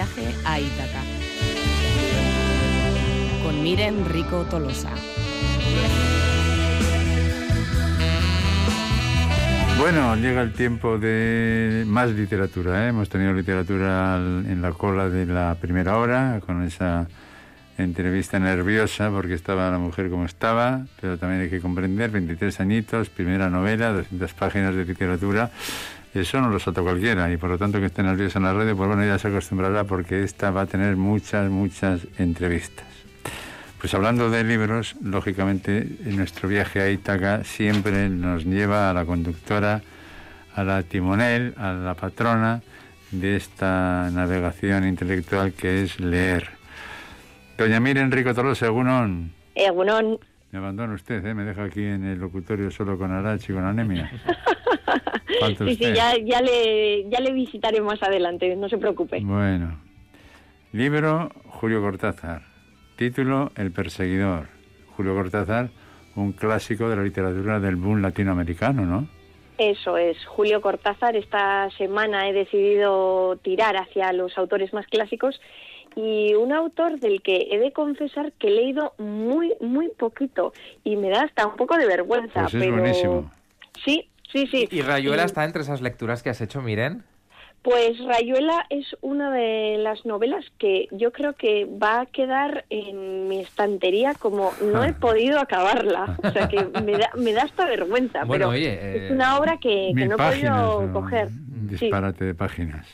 viaje a Ítaca. Con Miren Rico Tolosa. Bueno, llega el tiempo de más literatura. ¿eh? Hemos tenido literatura en la cola de la primera hora, con esa entrevista nerviosa, porque estaba la mujer como estaba, pero también hay que comprender, 23 añitos, primera novela, 200 páginas de literatura. Eso no lo salta cualquiera y por lo tanto que esté nerviosa en la red, pues bueno, ya se acostumbrará porque esta va a tener muchas, muchas entrevistas. Pues hablando de libros, lógicamente nuestro viaje a Ítaca siempre nos lleva a la conductora, a la timonel, a la patrona de esta navegación intelectual que es leer. Doña Mira Enrico Tolosa, Egunon. Egunon. Me abandona usted, ¿eh? me deja aquí en el locutorio solo con Arachi y con anemia. sí, sí, ya, ya, le, ya le visitaré más adelante, no se preocupe. Bueno. Libro Julio Cortázar. Título El perseguidor. Julio Cortázar, un clásico de la literatura del boom latinoamericano, ¿no? Eso es, Julio Cortázar. Esta semana he decidido tirar hacia los autores más clásicos y un autor del que he de confesar que he leído muy, muy poquito y me da hasta un poco de vergüenza. Pues es buenísimo. Sí, sí, sí. ¿Y Rayuela está entre esas lecturas que has hecho, Miren? Pues Rayuela es una de las novelas que yo creo que va a quedar en mi estantería como no he podido acabarla. O sea que me da, me da hasta vergüenza. pero es eh, una obra que, no he podido coger. Disparate de páginas.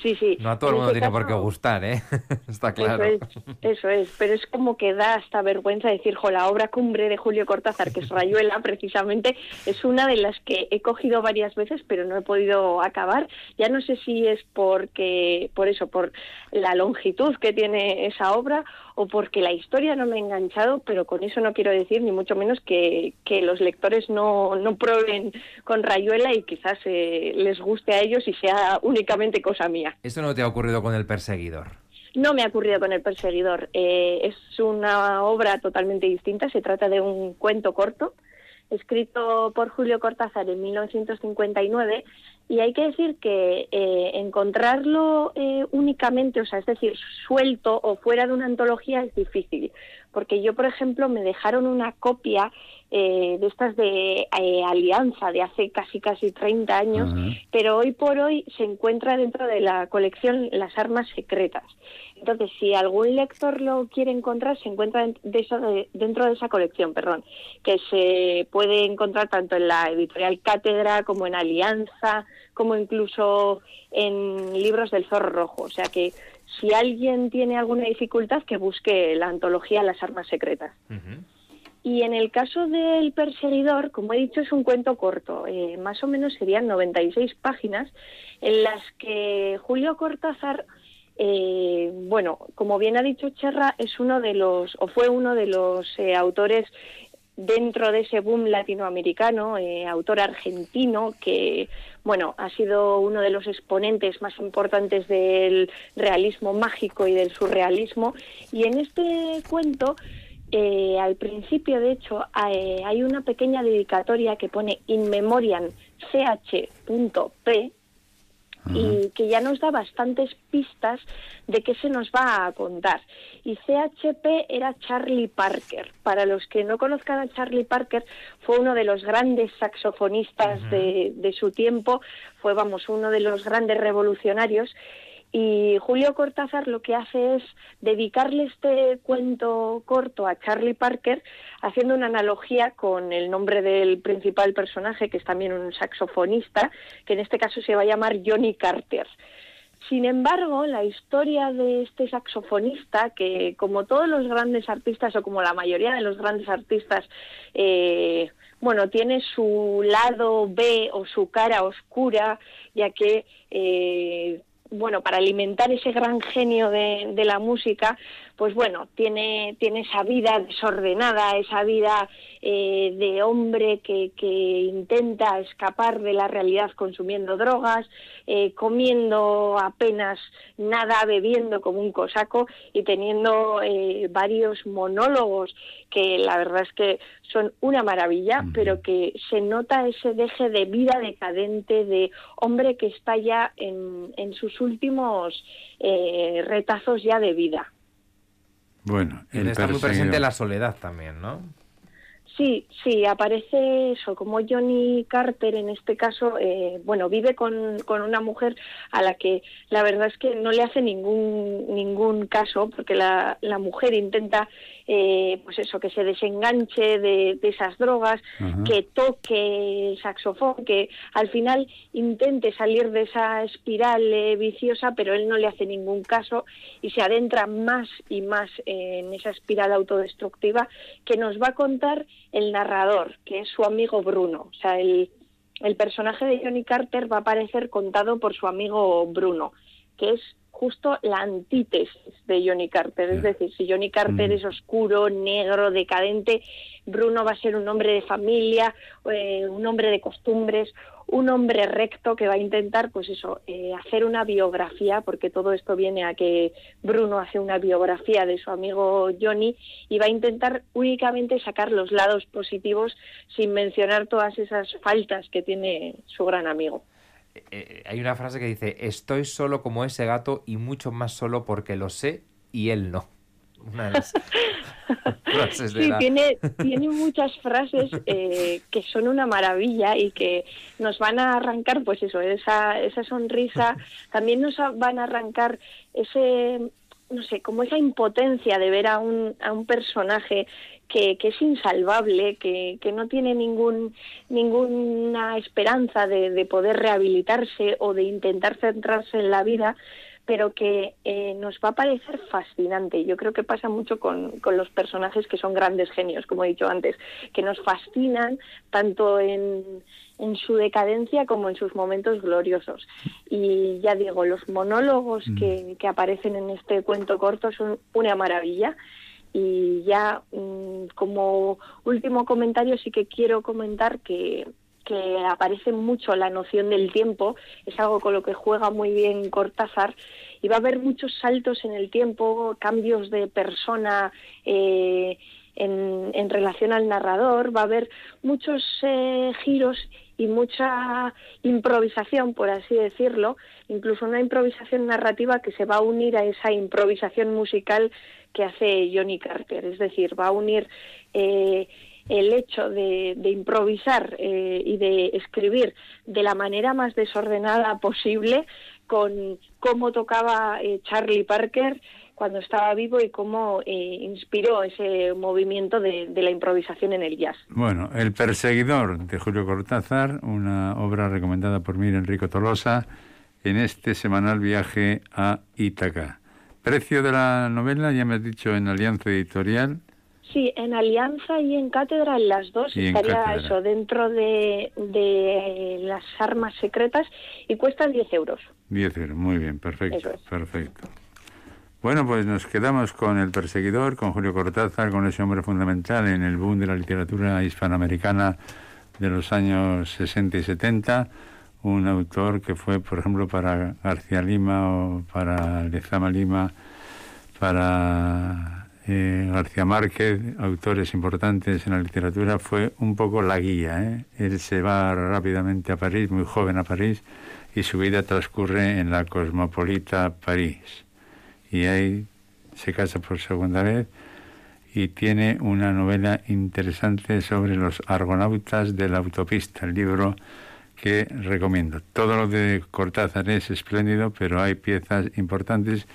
Sí, sí. No a todo el mundo tiene por qué gustar, ¿eh? Está claro. Eso es, eso es, pero es como que da hasta vergüenza decir, jo, la obra cumbre de Julio Cortázar, que es Rayuela, precisamente, es una de las que he cogido varias veces, pero no he podido acabar. Ya no sé si es porque, por eso, por la longitud que tiene esa obra o porque la historia no me ha enganchado, pero con eso no quiero decir ni mucho menos que, que los lectores no, no prueben con Rayuela y quizás eh, les guste a ellos y sea únicamente cosa mía. ¿Eso no te ha ocurrido con El Perseguidor? No me ha ocurrido con El Perseguidor. Eh, es una obra totalmente distinta. Se trata de un cuento corto escrito por Julio Cortázar en 1959 y hay que decir que eh, encontrarlo eh, únicamente, o sea, es decir, suelto o fuera de una antología es difícil, porque yo, por ejemplo, me dejaron una copia eh, de estas de Alianza de hace casi casi 30 años, pero hoy por hoy se encuentra dentro de la colección Las Armas Secretas. Entonces, si algún lector lo quiere encontrar, se encuentra dentro de esa colección, perdón, que se puede encontrar tanto en la editorial Cátedra como en Alianza, como incluso en libros del Zorro Rojo. O sea que si alguien tiene alguna dificultad, que busque la antología Las Armas Secretas. Y en el caso del perseguidor, como he dicho, es un cuento corto, eh, más o menos serían 96 páginas, en las que Julio Cortázar, eh, bueno, como bien ha dicho Cherra, es uno de los, o fue uno de los eh, autores dentro de ese boom latinoamericano, autor argentino que bueno, ha sido uno de los exponentes más importantes del realismo mágico y del surrealismo. Y en este cuento, eh, al principio, de hecho, eh, hay una pequeña dedicatoria que pone In Memoriam ch.p y que ya nos da bastantes pistas de qué se nos va a contar. Y CHP era Charlie Parker. Para los que no conozcan a Charlie Parker, fue uno de los grandes saxofonistas de, de su tiempo, fue, vamos, uno de los grandes revolucionarios y Julio Cortázar lo que hace es dedicarle este cuento corto a Charlie Parker, haciendo una analogía con el nombre del principal personaje, que es también un saxofonista, que en este caso se va a llamar Johnny Carter. Sin embargo, la historia de este saxofonista, que como todos los grandes artistas o como la mayoría de los grandes artistas, eh, bueno, tiene su lado B o su cara oscura, ya que eh, bueno, para alimentar ese gran genio de, la música, pues bueno, tiene, tiene esa vida desordenada, esa vida eh, de hombre que, que, intenta escapar de la realidad consumiendo drogas, eh, comiendo apenas nada, bebiendo como un cosaco y teniendo eh, varios monólogos que la verdad es que son una maravilla, pero que se nota ese deje de vida decadente, de hombre que está ya en, en sus últimos retazos ya de vida. Bueno, está muy presente la soledad también, ¿no? Sí, sí, aparece eso, como Johnny Carter en este caso, eh, bueno, vive con, con, una mujer a la que la verdad es que no le hace ningún, ningún caso, porque la, la mujer intenta eh, pues eso, que se desenganche de, esas drogas, que toque el saxofón, que al final intente salir de esa espiral eh, viciosa, pero él no le hace ningún caso y se adentra más y más en esa espiral autodestructiva que nos va a contar el narrador, que es su amigo Bruno. O sea, el, el personaje de Johnny Carter va a aparecer contado por su amigo Bruno, que es justo la antítesis de Johnny Carter. Es decir, si Johnny Carter mm. es oscuro, negro, decadente, Bruno va a ser un hombre de familia, eh, un hombre de costumbres, un hombre recto que va a intentar, pues eso, eh, hacer una biografía, porque todo esto viene a que Bruno hace una biografía de su amigo Johnny y va a intentar únicamente sacar los lados positivos sin mencionar todas esas faltas que tiene su gran amigo. Eh, eh, hay una frase que dice, estoy solo como ese gato y mucho más solo porque lo sé y él no. Una de las frases de sí, tiene, tiene muchas frases eh, que son una maravilla y que nos van a arrancar, pues eso, esa, esa sonrisa, también nos van a arrancar ese no sé, como esa impotencia de ver a un, a un personaje que, que es insalvable, que, que, no tiene ningún, ninguna esperanza de, de, poder rehabilitarse o de intentar centrarse en la vida, pero que eh, nos va a parecer fascinante. Yo creo que pasa mucho con, con, los personajes que son grandes genios, como he dicho antes, que nos fascinan tanto en, en su decadencia como en sus momentos gloriosos. Y ya digo, los monólogos mm. que, que aparecen en este cuento corto son una maravilla. Y ya mm, como último comentario sí que quiero comentar que, que aparece mucho la noción del tiempo, es algo con lo que juega muy bien Cortázar, y va a haber muchos saltos en el tiempo, cambios de persona eh, en, en, relación al narrador, va a haber muchos eh, giros y mucha improvisación, por así decirlo, incluso una improvisación narrativa que se va a unir a esa improvisación musical que hace Johnny Carter, es decir, va a unir eh, el hecho de, improvisar eh, y de escribir de la manera más desordenada posible con cómo tocaba Charlie Parker cuando estaba vivo y cómo eh, inspiró ese movimiento de, de, la improvisación en el jazz. Bueno, El perseguidor de Julio Cortázar, una obra recomendada por mí, Enrico Tolosa, en este semanal viaje a Ítaca. Precio de la novela, ya me has dicho, en Alianza Editorial, Sí, en Alianza y en Cátedra, en las dos, estaría eso, dentro de, de, las armas secretas y cuesta 10 euros. 10 euros, muy bien, perfecto, perfecto. Bueno, pues nos quedamos con El Perseguidor, con Julio Cortázar, con ese hombre fundamental en el boom de la literatura hispanoamericana de los años 60 y 70, un autor que fue, por ejemplo, para García Lima o para Lezama Lima, para eh, García Márquez, autores importantes en la literatura, fue un poco la guía. ¿eh? Él se va rápidamente a París, muy joven a París, y su vida transcurre en la cosmopolita París. Y ahí se casa por segunda vez y tiene una novela interesante sobre los argonautas de la autopista, el libro que recomiendo. Todo lo de Cortázar es espléndido, pero hay piezas importantes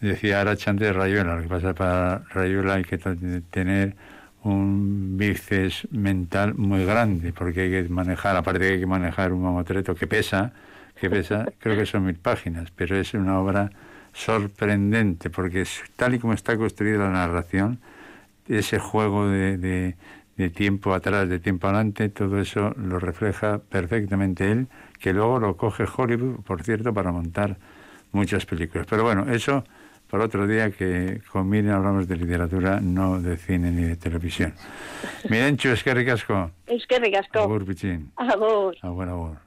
decía Arachante de Rayuela, lo que pasa para Rayuela hay que tener un bíceps mental muy grande, porque hay que manejar, aparte que hay que manejar un mamotreto que pesa, que pesa, creo que son mil páginas, pero es una obra sorprendente, porque tal y como está construida la narración, ese juego de, de, de tiempo atrás, de tiempo adelante, todo eso lo refleja perfectamente él, que luego lo coge Hollywood, por cierto, para montar muchas películas. Pero bueno, eso para otro día que con Miren hablamos de literatura, no de cine ni de televisión. Mirenchu, es que ricasco. Es que ricasco. Agur, pichín. Agur. Agur, agur.